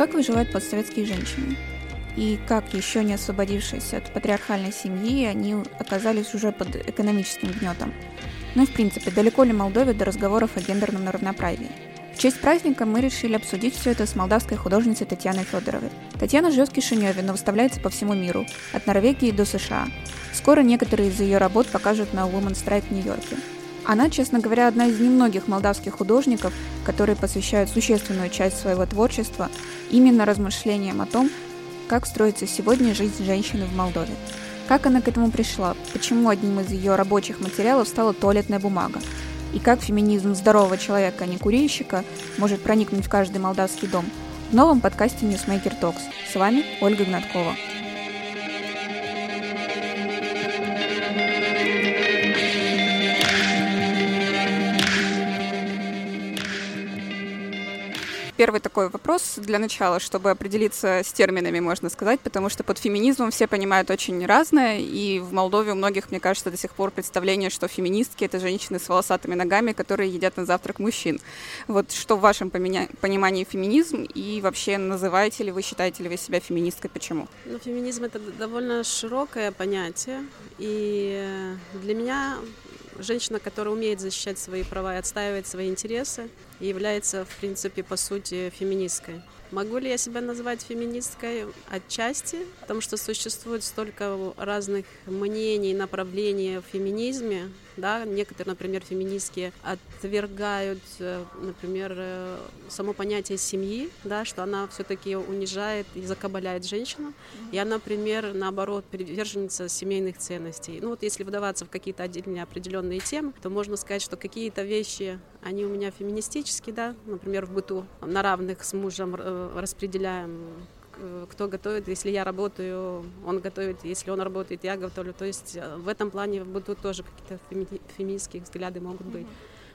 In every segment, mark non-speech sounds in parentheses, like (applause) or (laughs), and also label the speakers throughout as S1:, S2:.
S1: Как выживают постсоветские женщины? И как еще не освободившись от патриархальной семьи, они оказались уже под экономическим гнетом? Ну и в принципе, далеко ли Молдове до разговоров о гендерном равноправии? В честь праздника мы решили обсудить все это с молдавской художницей Татьяной Федоровой. Татьяна живет в Кишиневе, но выставляется по всему миру, от Норвегии до США. Скоро некоторые из ее работ покажут на Women's Strike в Нью-Йорке. Она, честно говоря, одна из немногих молдавских художников, которые посвящают существенную часть своего творчества именно размышлениям о том, как строится сегодня жизнь женщины в Молдове. Как она к этому пришла? Почему одним из ее рабочих материалов стала туалетная бумага? И как феминизм здорового человека, а не курильщика, может проникнуть в каждый молдавский дом? В новом подкасте Newsmaker Talks. С вами Ольга Гнаткова. Первый такой вопрос для начала, чтобы определиться с терминами, можно сказать, потому что под феминизмом все понимают очень разное, и в Молдове у многих, мне кажется, до сих пор представление, что феминистки — это женщины с волосатыми ногами, которые едят на завтрак мужчин. Вот что в вашем понимании феминизм, и вообще называете ли вы, считаете ли вы себя феминисткой, почему?
S2: Ну, феминизм — это довольно широкое понятие, и для меня женщина, которая умеет защищать свои права и отстаивать свои интересы, и является, в принципе, по сути, феминисткой. Могу ли я себя назвать феминисткой? Отчасти, потому что существует столько разных мнений, направлений в феминизме, да, некоторые, например, феминистки отвергают, э, например, э, само понятие семьи, да, что она все-таки унижает и закабаляет женщину. Я, например, наоборот, приверженница семейных ценностей. Ну вот если вдаваться в какие-то отдельные определенные темы, то можно сказать, что какие-то вещи, они у меня феминистические, да, например, в быту на равных с мужем э, распределяем кто готовит, если я работаю, он готовит, если он работает, я готовлю. То есть э, в этом плане будут тоже какие-то феминистские взгляды могут быть.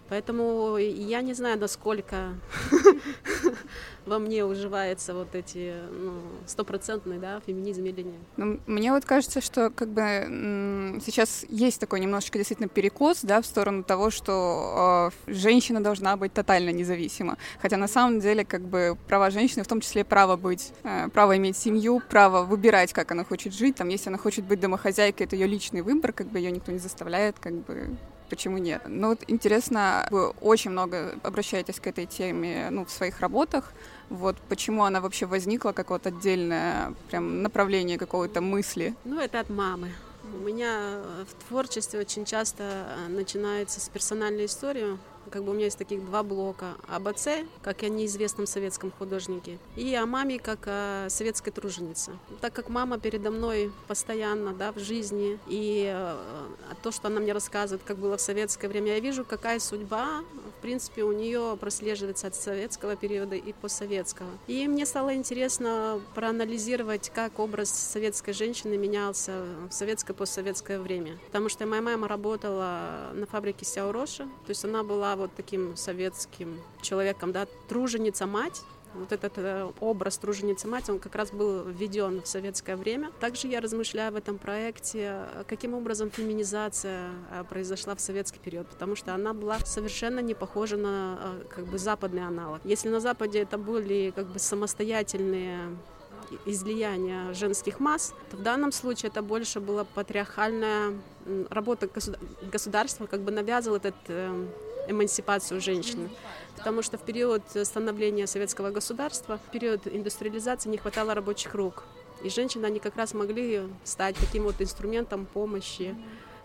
S2: Поэтому я не знаю, насколько (laughs) во мне уживается вот эти ну, стопроцентный да, феминизм или нет.
S1: Ну, мне вот кажется, что как бы сейчас есть такой немножечко действительно перекос да, в сторону того, что э, женщина должна быть тотально независима. Хотя на самом деле как бы права женщины, в том числе право быть, э, право иметь семью, право выбирать, как она хочет жить. Там, если она хочет быть домохозяйкой, это ее личный выбор, как бы ее никто не заставляет, как бы почему нет. Ну вот интересно, вы очень много обращаетесь к этой теме ну, в своих работах. Вот почему она вообще возникла, как вот отдельное прям направление какой-то мысли?
S2: Ну, это от мамы. У меня в творчестве очень часто э, начинается с персональной истории как бы у меня есть таких два блока. Об отце, как о неизвестном советском художнике, и о маме, как о советской труженице. Так как мама передо мной постоянно да, в жизни, и э, то, что она мне рассказывает, как было в советское время, я вижу, какая судьба, в принципе, у нее прослеживается от советского периода и постсоветского. И мне стало интересно проанализировать, как образ советской женщины менялся в советское постсоветское время. Потому что моя мама работала на фабрике Сяуроша, то есть она была вот таким советским человеком, да, труженица-мать, вот этот э, образ труженицы-мать, он как раз был введен в советское время. Также я размышляю в этом проекте, каким образом феминизация э, произошла в советский период, потому что она была совершенно не похожа на э, как бы западный аналог. Если на Западе это были как бы самостоятельные излияния женских масс, то в данном случае это больше была патриархальная работа государства, как бы навязывал этот эмансипацию женщины. Потому что в период становления советского государства, в период индустриализации не хватало рабочих рук. И женщины, они как раз могли стать таким вот инструментом помощи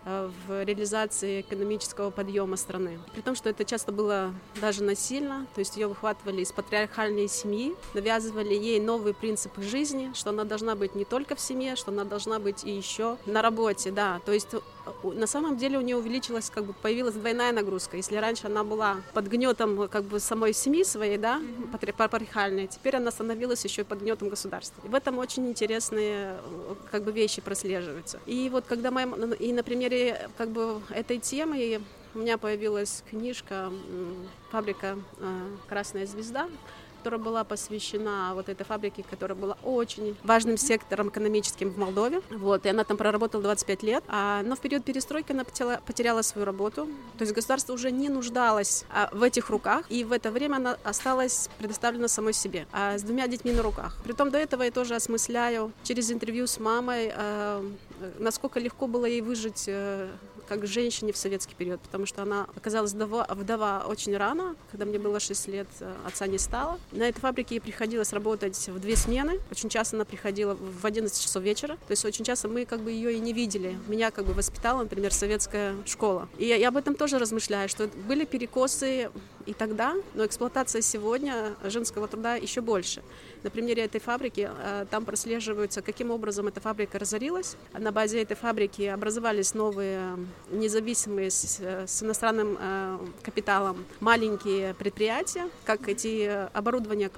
S2: Э, в реализации экономического подъема страны. При том, что это часто было даже насильно, то есть ее выхватывали из патриархальной семьи, навязывали ей новые принципы жизни, что она должна быть не только в семье, что она должна быть и еще на работе, да. То есть на самом деле у нее увеличилась, как бы появилась двойная нагрузка. Если раньше она была под гнетом как бы самой семьи своей, да, патриархальной, теперь она становилась еще под гнетом государства. И в этом очень интересные как бы вещи прослеживаются. И вот когда моя, и, например, примере как бы этой темы у меня появилась книжка «Фабрика э, Красная звезда», которая была посвящена вот этой фабрике, которая была очень важным сектором экономическим в Молдове. Вот, и она там проработала 25 лет. А, но в период перестройки она потеряла, потеряла свою работу. То есть государство уже не нуждалось а, в этих руках, и в это время она осталась предоставлена самой себе, а, с двумя детьми на руках. Притом до этого я тоже осмысляю через интервью с мамой, а, насколько легко было ей выжить э, как женщине в советский период, потому что она оказалась вдова, вдова очень рано, когда мне было 6 лет, э, отца не стало. На этой фабрике ей приходилось работать в две смены. Очень часто она приходила в 11 часов вечера. То есть очень часто мы как бы ее и не видели. Меня как бы воспитала, например, советская школа. И я, я об этом тоже размышляю, что были перекосы и тогда, но эксплуатация сегодня женского труда еще больше. На примере этой фабрики э, там прослеживается, каким образом эта фабрика разорилась. На базе этой фабрики образовались новые независимые с, с иностранным э, капиталом маленькие предприятия, как эти оборудования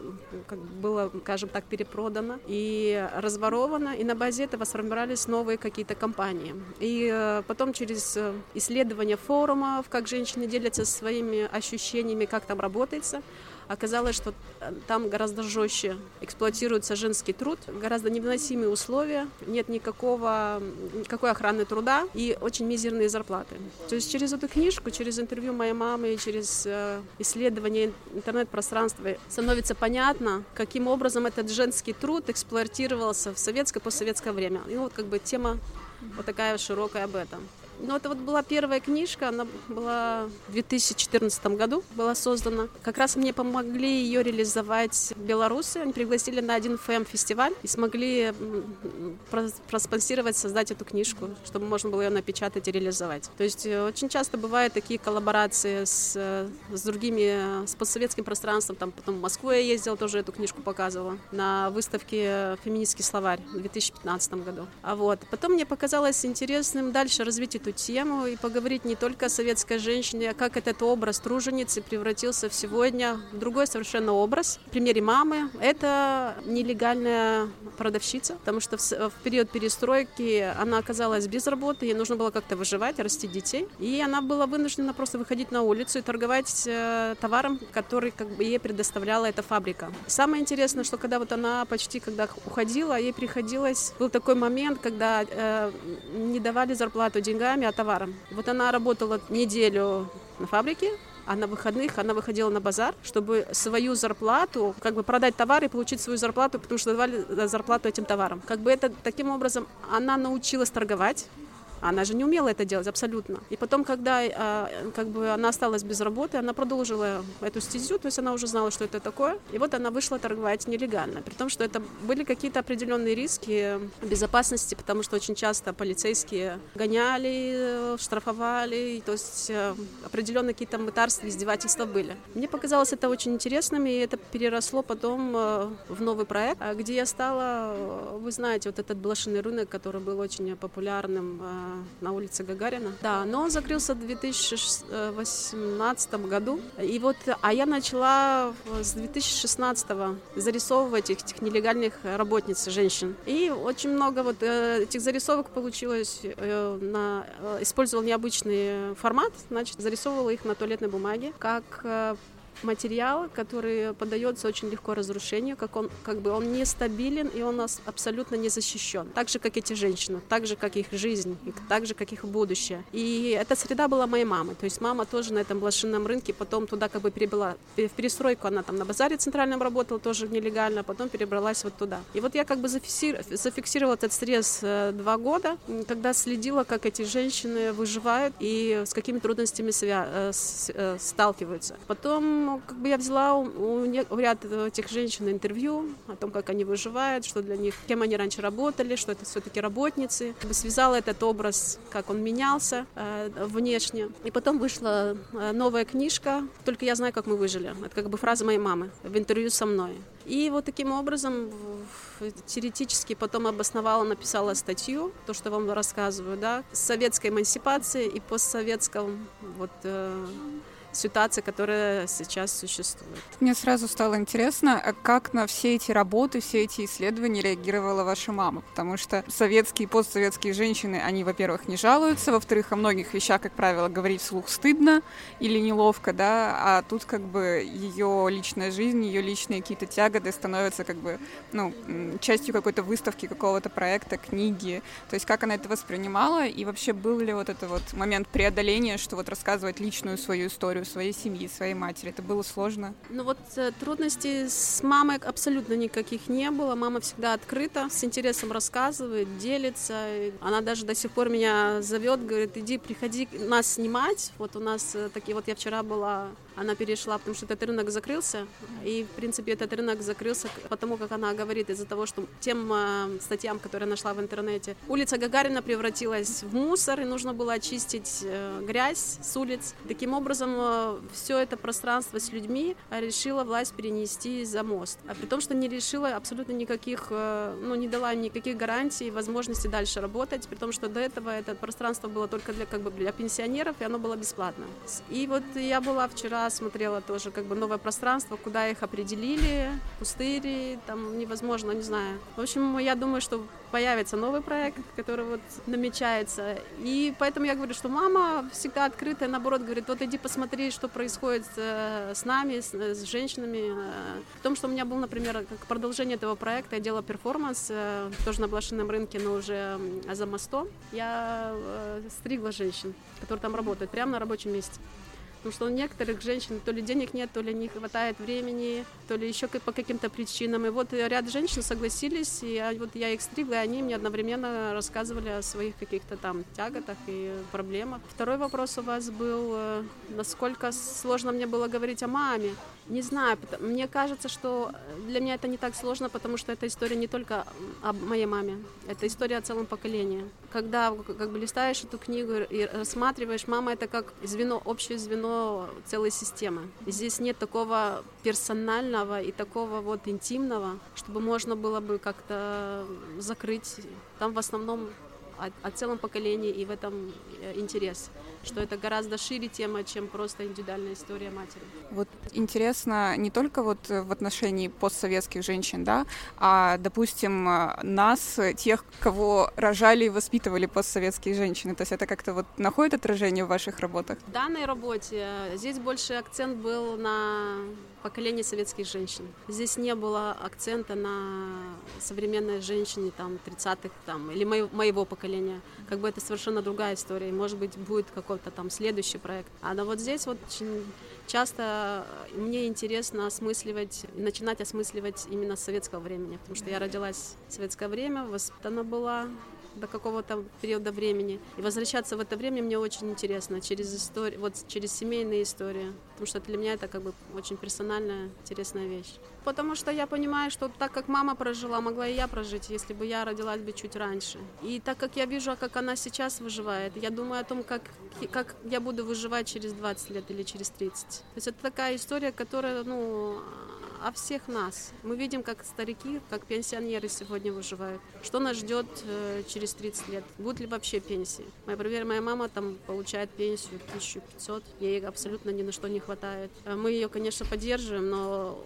S2: как было, скажем так, перепродано и разворовано, и на базе этого сформировались новые какие-то компании. И э, потом через исследование форумов, как женщины делятся своими ощущениями, как там работается, Оказалось, что э, там гораздо жестче эксплуатируется женский труд, гораздо невыносимые условия, нет никакого, никакой охраны труда и очень мизерные зарплаты. То есть через эту книжку, через интервью моей мамы через э, исследование интернет-пространства становится понятно, каким образом этот женский труд эксплуатировался в советское постсоветское время. И вот как бы тема вот такая широкая об этом. Ну, это вот была первая книжка, она была в 2014 году, была создана. Как раз мне помогли ее реализовать белорусы. Они пригласили на один ФМ-фестиваль и смогли проспонсировать, создать эту книжку, чтобы можно было ее напечатать и реализовать. То есть э, очень часто бывают такие коллаборации с, с другими, с постсоветским пространством. Там потом в Москву я ездила, тоже эту книжку показывала на выставке «Феминистский словарь» в 2015 году. А вот. Потом мне показалось интересным дальше развить эту тему и поговорить не только о советской женщине, а как этот образ труженицы превратился в сегодня в другой совершенно образ. В примере мамы это нелегальная продавщица, потому что в, период перестройки она оказалась без работы, ей нужно было как-то выживать, расти детей, и она была вынуждена просто выходить на улицу и торговать э, товаром, который как бы ей предоставляла эта фабрика. Самое интересное, что когда вот она почти когда уходила, ей приходилось был такой момент, когда э, не давали зарплату деньгами деньгами, а товаром. Вот она работала неделю на фабрике, а на выходных она выходила на базар, чтобы свою зарплату, как бы продать товар и получить свою зарплату, потому что давали зарплату этим товарам. Как бы это таким образом она научилась торговать, она же не умела это делать абсолютно. И потом, когда а, как бы она осталась без работы, она продолжила эту стезю, то есть она уже знала, что это такое. И вот она вышла торговать нелегально, при том, что это были какие-то определенные риски безопасности, потому что очень часто полицейские гоняли, штрафовали, то есть э, определенные какие-то мытарства, издевательства были. Мне показалось это очень интересным, и это переросло потом э, в новый проект, где я стала, э, вы знаете, вот этот блошиный рынок, который был очень популярным на улице Гагарина. Да, но он закрылся в 2018 году. И вот, а я начала с 2016 зарисовывать этих нелегальных работниц, женщин. И очень много вот э, этих зарисовок получилось. Э, на, э, использовал необычный формат, значит, зарисовывала их на туалетной бумаге, как материал, который поддается очень легко разрушению, как он, как бы он нестабилен и он нас абсолютно не защищен. Так же, как эти женщины, так же, как их жизнь, и так же, как их будущее. И эта среда была моей мамы. То есть мама тоже на этом блошином рынке, потом туда как бы перебыла. В перестройку она там на базаре центральном работала, тоже нелегально, а потом перебралась вот туда. И вот я как бы зафиксировала этот стресс э, два года, когда следила, как эти женщины выживают и с какими трудностями свя- э, э, сталкиваются. Потом ну, как бы я взяла у, у, у ряд этих женщин интервью о том, как они выживают, что для них, кем они раньше работали, что это все-таки работницы. Как бы связала этот образ, как он менялся э, внешне. И потом вышла э, новая книжка «Только я знаю, как мы выжили». Это как бы фраза моей мамы в интервью со мной. И вот таким образом теоретически потом обосновала, написала статью, то, что вам рассказываю, да, с советской эмансипацией и постсоветском вот, э, ситуации, которая сейчас существует.
S1: Мне сразу стало интересно, а как на все эти работы, все эти исследования реагировала ваша мама? Потому что советские и постсоветские женщины, они, во-первых, не жалуются, во-вторых, о многих вещах, как правило, говорить вслух стыдно или неловко, да, а тут как бы ее личная жизнь, ее личные какие-то тяготы становятся как бы, ну, частью какой-то выставки, какого-то проекта, книги. То есть как она это воспринимала, и вообще был ли вот это вот момент преодоления, что вот рассказывать личную свою историю своей семьи, своей матери, это было сложно?
S2: Ну вот э, трудностей с мамой абсолютно никаких не было. Мама всегда открыта, с интересом рассказывает, делится. Она даже до сих пор меня зовет, говорит, иди, приходи нас снимать. Вот у нас э, такие, вот я вчера была она перешла, потому что этот рынок закрылся. И, в принципе, этот рынок закрылся потому, как она говорит, из-за того, что тем э, статьям, которые нашла в интернете, улица Гагарина превратилась в мусор, и нужно было очистить э, грязь с улиц. Таким образом, э, все это пространство с людьми решила власть перенести за мост. А при том, что не решила абсолютно никаких, ну, не дала никаких гарантий, возможности дальше работать, при том, что до этого это пространство было только для, как бы, для пенсионеров, и оно было бесплатно. И вот я была вчера смотрела тоже как бы новое пространство, куда их определили, пустыри, там невозможно, не знаю. В общем, я думаю, что появится новый проект, который вот намечается. И поэтому я говорю, что мама всегда открытая, наоборот, говорит, вот иди посмотри, что происходит э, с нами, с, с женщинами. Э, в том, что у меня был, например, как продолжение этого проекта, я делала перформанс, э, тоже на блошином рынке, но уже за мостом. Я стригла женщин, которые там работают, прямо на рабочем месте. Потому что у некоторых женщин то ли денег нет, то ли не хватает времени, то ли еще по каким-то причинам. И вот ряд женщин согласились, и вот я их стригла, и они мне одновременно рассказывали о своих каких-то там тяготах и проблемах. Второй вопрос у вас был, э, насколько сложно мне было говорить о маме. Не знаю, мне кажется, что для меня это не так сложно, потому что эта история не только о моей маме, это история о целом поколении. Когда как бы листаешь эту книгу и рассматриваешь, мама это как звено, общее звено целой системы. Здесь нет такого персонального и такого вот интимного, чтобы можно было бы как-то закрыть. Там в основном о, о целом поколении и в этом э, интерес что это гораздо шире тема, чем просто индивидуальная история матери.
S1: Вот интересно не только вот в отношении постсоветских женщин, да, а, допустим, нас, тех, кого рожали и воспитывали постсоветские женщины. То есть это как-то вот находит отражение в ваших работах?
S2: В данной работе здесь больше акцент был на поколение советских женщин. Здесь не было акцента на современной женщине там 30-х там, или моего, моего поколения. Как бы это совершенно другая история. может быть, будет какой-то там следующий проект. А но вот здесь вот очень часто мне интересно осмысливать, начинать осмысливать именно с советского времени, потому что я родилась в советское время, воспитана была до какого-то периода времени. И возвращаться в это время мне очень интересно, через историю, вот через семейные истории, потому что для меня это как бы очень персональная, интересная вещь. Потому что я понимаю, что так как мама прожила, могла и я прожить, если бы я родилась бы чуть раньше. И так как я вижу, как она сейчас выживает, я думаю о том, как, как я буду выживать через 20 лет или через 30. То есть это такая история, которая, ну, о всех нас. Мы видим, как старики, как пенсионеры сегодня выживают. Что нас ждет э, через 30 лет? Будет ли вообще пенсии? Моя, например, моя мама там получает пенсию 1500, ей абсолютно ни на что не хватает. Э, мы ее, конечно, поддерживаем, но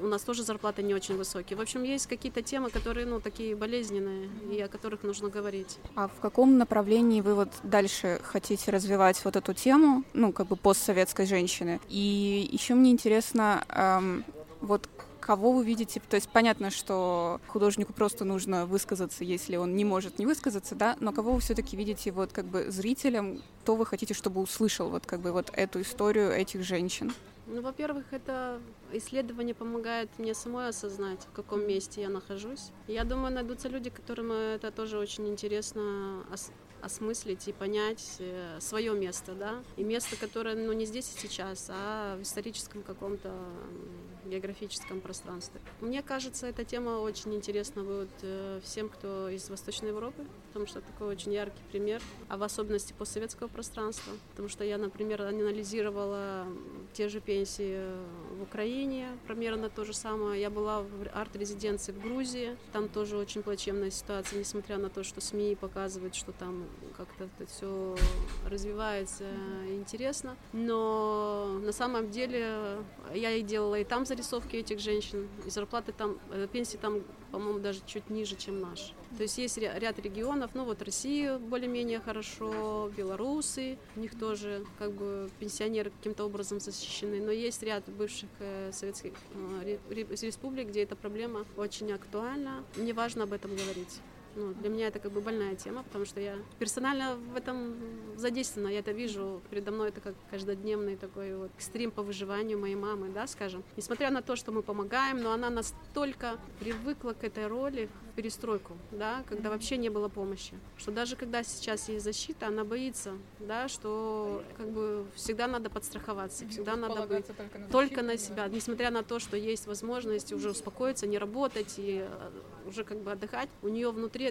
S2: у нас тоже зарплаты не очень высокие. В общем, есть какие-то темы, которые, ну, такие болезненные, и о которых нужно говорить.
S1: А в каком направлении вы вот дальше хотите развивать вот эту тему, ну, как бы постсоветской женщины? И еще мне интересно, эм, вот кого вы видите, то есть понятно, что художнику просто нужно высказаться, если он не может не высказаться, да, но кого вы все-таки видите вот как бы зрителям, кто вы хотите, чтобы услышал вот как бы вот эту историю этих женщин?
S2: Ну, во-первых, это исследование помогает мне самой осознать, в каком месте я нахожусь. Я думаю, найдутся люди, которым это тоже очень интересно осмыслить и понять э, свое место, да, и место, которое, ну, не здесь и сейчас, а в историческом каком-то географическом пространстве. Мне кажется, эта тема очень интересна будет э, всем, кто из Восточной Европы, потому что такой очень яркий пример, а в особенности постсоветского пространства, потому что я, например, анализировала те же пенсии в Украине, примерно то же самое. Я была в арт-резиденции в Грузии, там тоже очень плачевная ситуация, несмотря на то, что СМИ показывают, что там как-то это все развивается интересно. Но на самом деле я и делала и там зарисовки этих женщин, и зарплаты там, э, пенсии там, по-моему, даже чуть ниже, чем наши. То есть есть ряд регионов, ну вот Россия более-менее хорошо, белорусы, у них тоже как бы пенсионеры каким-то образом защищены, но есть ряд бывших э, советских э, республик, где эта проблема очень актуальна. Мне важно об этом говорить. Ну, для меня это как бы больная тема, потому что я персонально в этом задействована, я это вижу. Передо мной это как каждодневный такой вот экстрим по выживанию моей мамы, да, скажем. Несмотря на то, что мы помогаем, но она настолько привыкла к этой роли, перестройку, да, когда вообще не было помощи. Что даже когда сейчас есть защита, она боится, да, что как бы всегда надо подстраховаться, всегда надо быть только на, только на себя, несмотря на то, что есть возможность уже успокоиться, не работать и уже как бы отдыхать. У нее внутри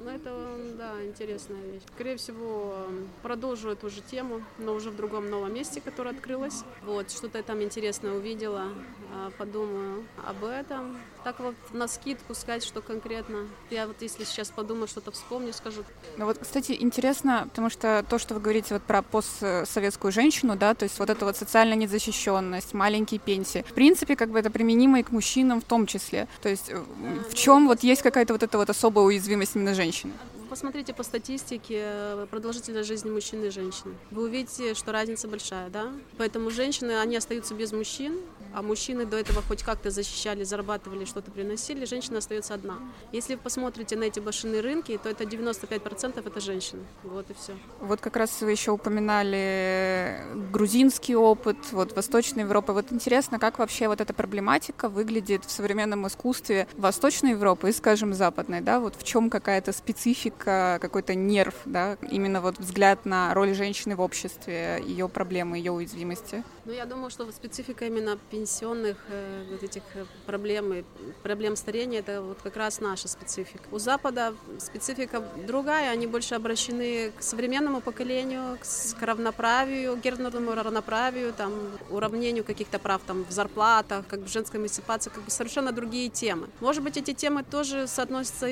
S2: ну, это, да, интересная вещь. Скорее всего, продолжу эту же тему, но уже в другом новом месте, которое открылось. Вот, что-то я там интересное увидела, а, подумаю об этом. Так вот на скидку сказать, что конкретно. Я вот если сейчас подумаю, что-то вспомню, скажу.
S1: Ну вот, кстати, интересно, потому что то, что вы говорите вот про постсоветскую женщину, да, то есть вот эта вот социальная незащищенность, маленькие пенсии, в принципе, как бы это применимо и к мужчинам в том числе. То есть э, в чем вот есть какая-то вот эта вот особая уязвимость именно женщины?
S2: посмотрите по статистике э, продолжительность жизни мужчины и женщины. Вы увидите, что разница большая, да? Поэтому женщины, они остаются без мужчин, а мужчины до этого хоть как-то защищали, зарабатывали, что-то приносили, женщина остается одна. Если вы посмотрите на эти блошиные рынки, то это 95% это женщины. Вот и все.
S1: Вот как раз вы еще упоминали грузинский опыт, вот Восточная Европа. Вот интересно, как вообще вот эта проблематика выглядит в современном искусстве Восточной Европы и, скажем, Западной, да? Вот в чем какая-то специфика какой-то нерв, да, именно вот взгляд на роль женщины в обществе, ее проблемы, ее уязвимости?
S2: Ну, я думаю, что специфика именно пенсионных э, вот этих э, проблем и проблем старения, это вот как раз наша специфика. У Запада специфика другая, они больше обращены к современному поколению, к, к равноправию, гендерному равноправию, там, уравнению каких-то прав там, в зарплатах, как в женской эмансипации, как бы совершенно другие темы. Может быть, эти темы тоже соотносятся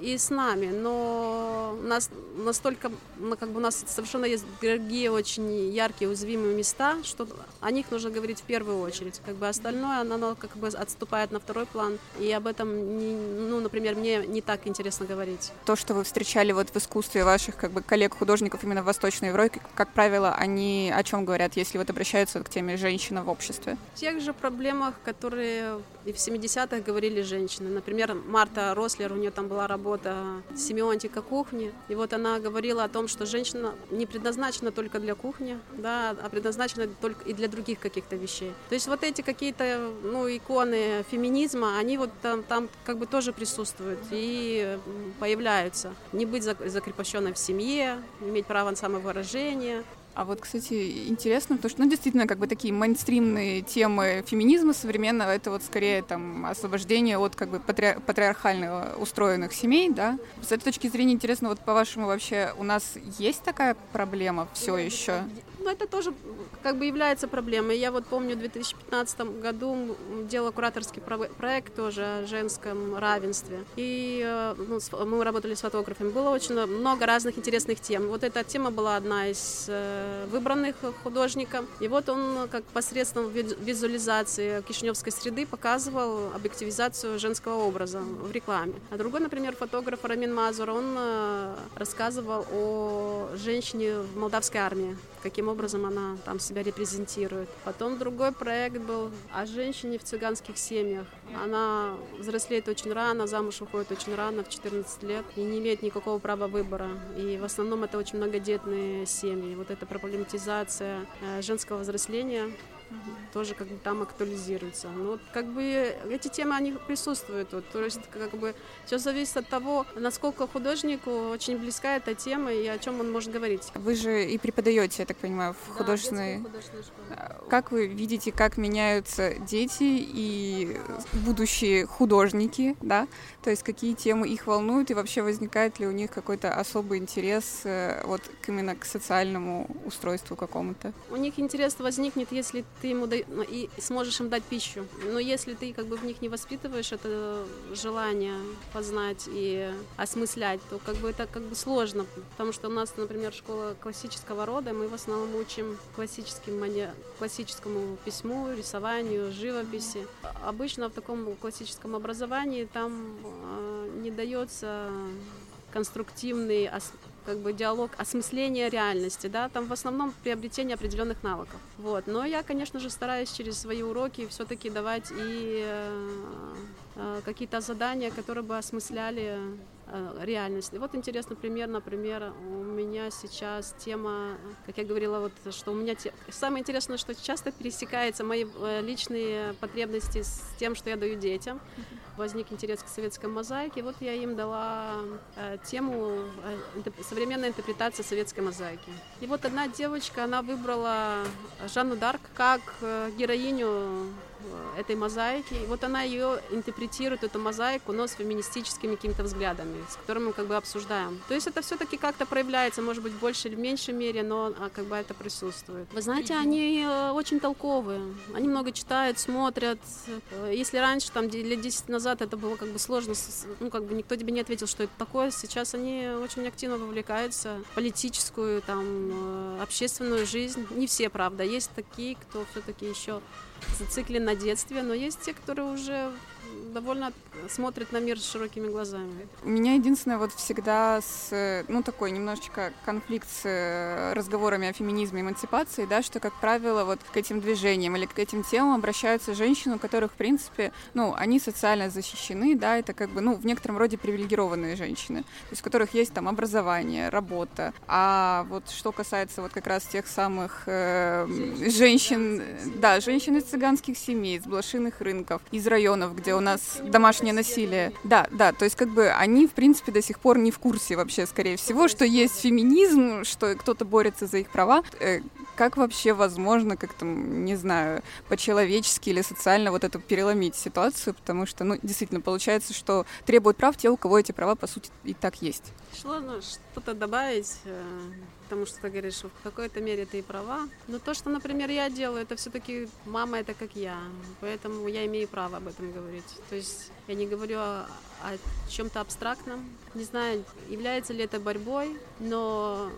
S2: и с нами, но у нас настолько, ну, как бы у нас совершенно есть другие очень яркие уязвимые места, что о них нужно говорить в первую очередь. Как бы остальное, оно как бы отступает на второй план, и об этом, не, ну, например, мне не так интересно говорить.
S1: То, что вы встречали вот в искусстве ваших как бы коллег-художников именно в Восточной Европе, как правило, они о чем говорят, если вот обращаются к теме женщина в обществе?
S2: В тех же проблемах, которые и в 70-х говорили женщины. Например, Марта Рослер, у нее там была работа «Семионтика кухни», и вот она говорила о том, что женщина не предназначена только для кухни, да, а предназначена только и для других каких-то вещей. То есть вот эти какие-то ну, иконы феминизма, они вот там, там как бы тоже присутствуют и появляются. Не быть закрепощенной в семье, иметь право на самовыражение,
S1: а вот, кстати, интересно, потому что, ну, действительно, как бы такие мейнстримные темы феминизма современного, это вот скорее там освобождение от как бы патри... патриархально устроенных семей, да. С этой точки зрения интересно, вот по-вашему вообще у нас есть такая проблема все еще?
S2: Ну, это тоже как бы является проблемой. Я вот помню, в 2015 году делала кураторский проект тоже о женском равенстве. И э, ну, мы работали с фотографами. Было очень много разных интересных тем. Вот эта тема была одна из э, выбранных художником. И вот он как посредством визуализации кишиневской среды показывал объективизацию женского образа в рекламе. А другой, например, фотограф Рамин Мазур, он э, рассказывал о женщине в молдавской армии, каким образом она там себя репрезентирует. Потом другой проект был о женщине в цыганских семьях. Она взрослеет очень рано, замуж выходит очень рано, в 14 лет, и не имеет никакого права выбора. И в основном это очень многодетные семьи. Вот эта проблематизация э, женского взросления тоже как бы там актуализируется. Ну вот как бы эти темы, они присутствуют. Вот, то есть как бы все зависит от того, насколько художнику очень близка эта тема и о чем он может говорить.
S1: Вы же и преподаете, я так понимаю, в да, художественной... Как вы видите, как меняются дети и будущие художники, да? То есть какие темы их волнуют и вообще возникает ли у них какой-то особый интерес э, вот именно к социальному устройству какому-то?
S2: У них интерес возникнет, если ты ему дай, ну, и сможешь им дать пищу. Но если ты как бы в них не воспитываешь это желание познать и осмыслять, то как бы это как бы сложно, потому что у нас, например, школа классического рода, мы в основном учим классическим мани... классическому письму, рисованию, живописи. Обычно в таком классическом образовании там э, не дается конструктивный как бы диалог осмысления реальности, да, там в основном приобретение определенных навыков. Вот. Но я, конечно же, стараюсь через свои уроки все-таки давать и э, э, какие-то задания, которые бы осмысляли э, реальность. И вот интересный пример, например, у меня сейчас тема, как я говорила, вот, что у меня те... самое интересное, что часто пересекаются мои личные потребности с тем, что я даю детям. Mm-hmm возник интерес к советской мозаике. Вот я им дала э, тему э, современная интерпретация советской мозаики. И вот одна девочка, она выбрала Жанну Дарк как э, героиню этой мозаики. И вот она ее интерпретирует, эту мозаику, но с феминистическими какими-то взглядами, с которыми мы как бы обсуждаем. То есть это все-таки как-то проявляется, может быть, в большей или меньшей мере, но а, как бы это присутствует. Вы знаете, они э, очень толковые. Они много читают, смотрят. Э, если раньше, там, лет 10 назад это было как бы сложно, ну, как бы никто тебе не ответил, что это такое, сейчас они очень активно вовлекаются в политическую, там, общественную жизнь. Не все, правда. Есть такие, кто все-таки еще зациклен на детстве, но есть те, которые уже довольно смотрит на мир с широкими глазами.
S1: У меня единственное вот всегда с, ну, такой немножечко конфликт с э, разговорами о феминизме и эмансипации, да, что, как правило, вот к этим движениям или к этим темам обращаются женщины, у которых, в принципе, ну, они социально защищены, да, это как бы, ну, в некотором роде привилегированные женщины, то есть у которых есть там образование, работа. А вот что касается вот как раз тех самых э, женщин, да, женщин из цыганских семей, из блошиных рынков, из районов, где у нас домашнее насилие. Да, да, то есть как бы они, в принципе, до сих пор не в курсе вообще, скорее всего, что есть феминизм, что кто-то борется за их права. Э, как вообще возможно как-то, не знаю, по-человечески или социально вот это переломить ситуацию, потому что, ну, действительно, получается, что требуют прав те, у кого эти права, по сути, и так есть.
S2: Сложно что-то добавить, э, потому что ты говоришь, в какой-то мере ты и права. Но то, что, например, я делаю, это все-таки мама это как я, поэтому я имею право об этом говорить. То есть я не говорю о, о чем-то абстрактном. Не знаю, является ли это борьбой, но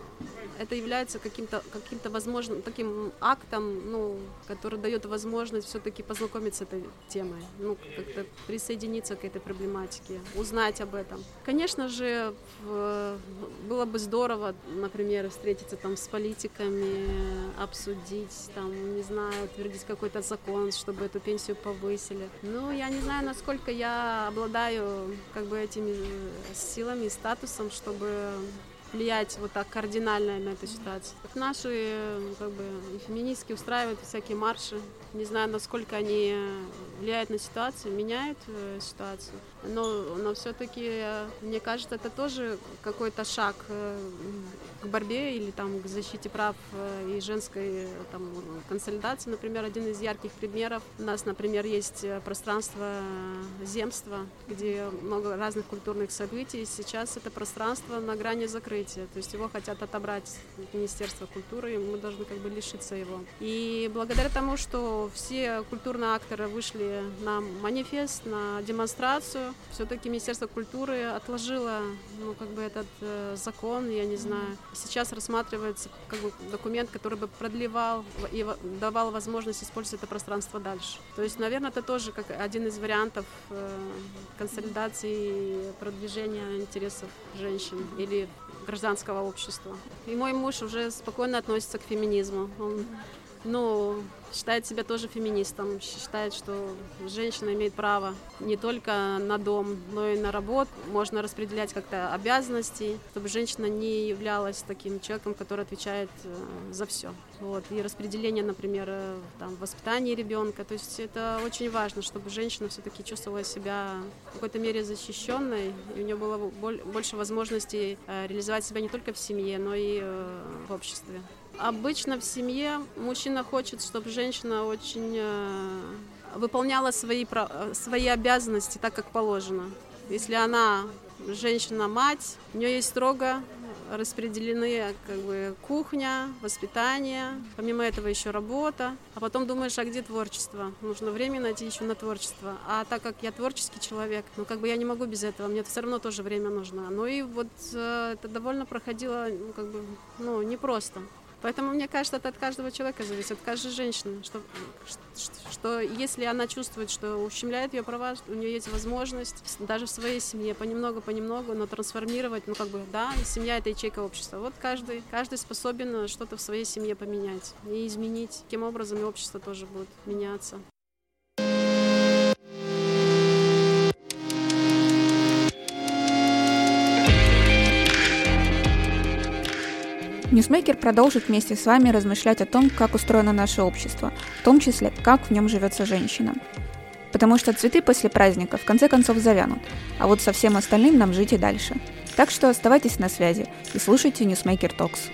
S2: это является каким-то каким-то возможным таким актом, ну, который дает возможность все-таки познакомиться с этой темой, ну, как-то присоединиться к этой проблематике, узнать об этом. Конечно же, было бы здорово, например, встретиться там с политиками, обсудить, там, не знаю, утвердить какой-то закон, чтобы эту пенсию повысили. Ну, я не знаю, насколько я обладаю как бы этими силами и статусом, чтобы влиять вот так кардинально на эту ситуацию. Наши как бы, феминистки устраивают всякие марши. Не знаю, насколько они влияют на ситуацию, меняют э, ситуацию. Но, но все-таки, э, мне кажется, это тоже какой-то шаг э, к борьбе или там к защите прав и женской там, консолидации. Например, один из ярких примеров. У нас, например, есть пространство земства, где много разных культурных событий. Сейчас это пространство на грани закрытия. То есть его хотят отобрать Министерство культуры, и мы должны как бы лишиться его. И благодаря тому, что все культурные акторы вышли на манифест, на демонстрацию. Все-таки Министерство культуры отложило ну, как бы этот э, закон, я не знаю. Сейчас рассматривается как бы документ, который бы продлевал и давал возможность использовать это пространство дальше. То есть, наверное, это тоже как один из вариантов э, консолидации и продвижения интересов женщин или гражданского общества. И мой муж уже спокойно относится к феминизму. Он ну, считает себя тоже феминистом, считает, что женщина имеет право не только на дом, но и на работу. Можно распределять как-то обязанности, чтобы женщина не являлась таким человеком, который отвечает э, за все. Вот. И распределение, например, э, там, воспитания ребенка. То есть это очень важно, чтобы женщина все-таки чувствовала себя в какой-то мере защищенной, и у нее было больше возможностей э, реализовать себя не только в семье, но и в обществе. Обычно в семье мужчина хочет, чтобы женщина очень э, выполняла свои, свои обязанности так, как положено. Если она женщина-мать, у нее есть строго распределены как бы кухня, воспитание, помимо этого еще работа, а потом думаешь, а где творчество? Нужно время найти еще на творчество. А так как я творческий человек, ну как бы я не могу без этого, мне все равно тоже время нужно. Ну и вот э, это довольно проходило, ну как бы, ну непросто. Поэтому, мне кажется, это от каждого человека зависит, от каждой женщины, что, что, что если она чувствует, что ущемляет ее права, у нее есть возможность даже в своей семье понемногу-понемногу, но трансформировать, ну как бы, да, семья это ячейка общества. Вот каждый, каждый способен что-то в своей семье поменять и изменить. Таким образом и общество тоже будет меняться.
S1: Ньюсмейкер продолжит вместе с вами размышлять о том, как устроено наше общество, в том числе, как в нем живется женщина. Потому что цветы после праздника в конце концов завянут, а вот со всем остальным нам жить и дальше. Так что оставайтесь на связи и слушайте Newsmaker Talks.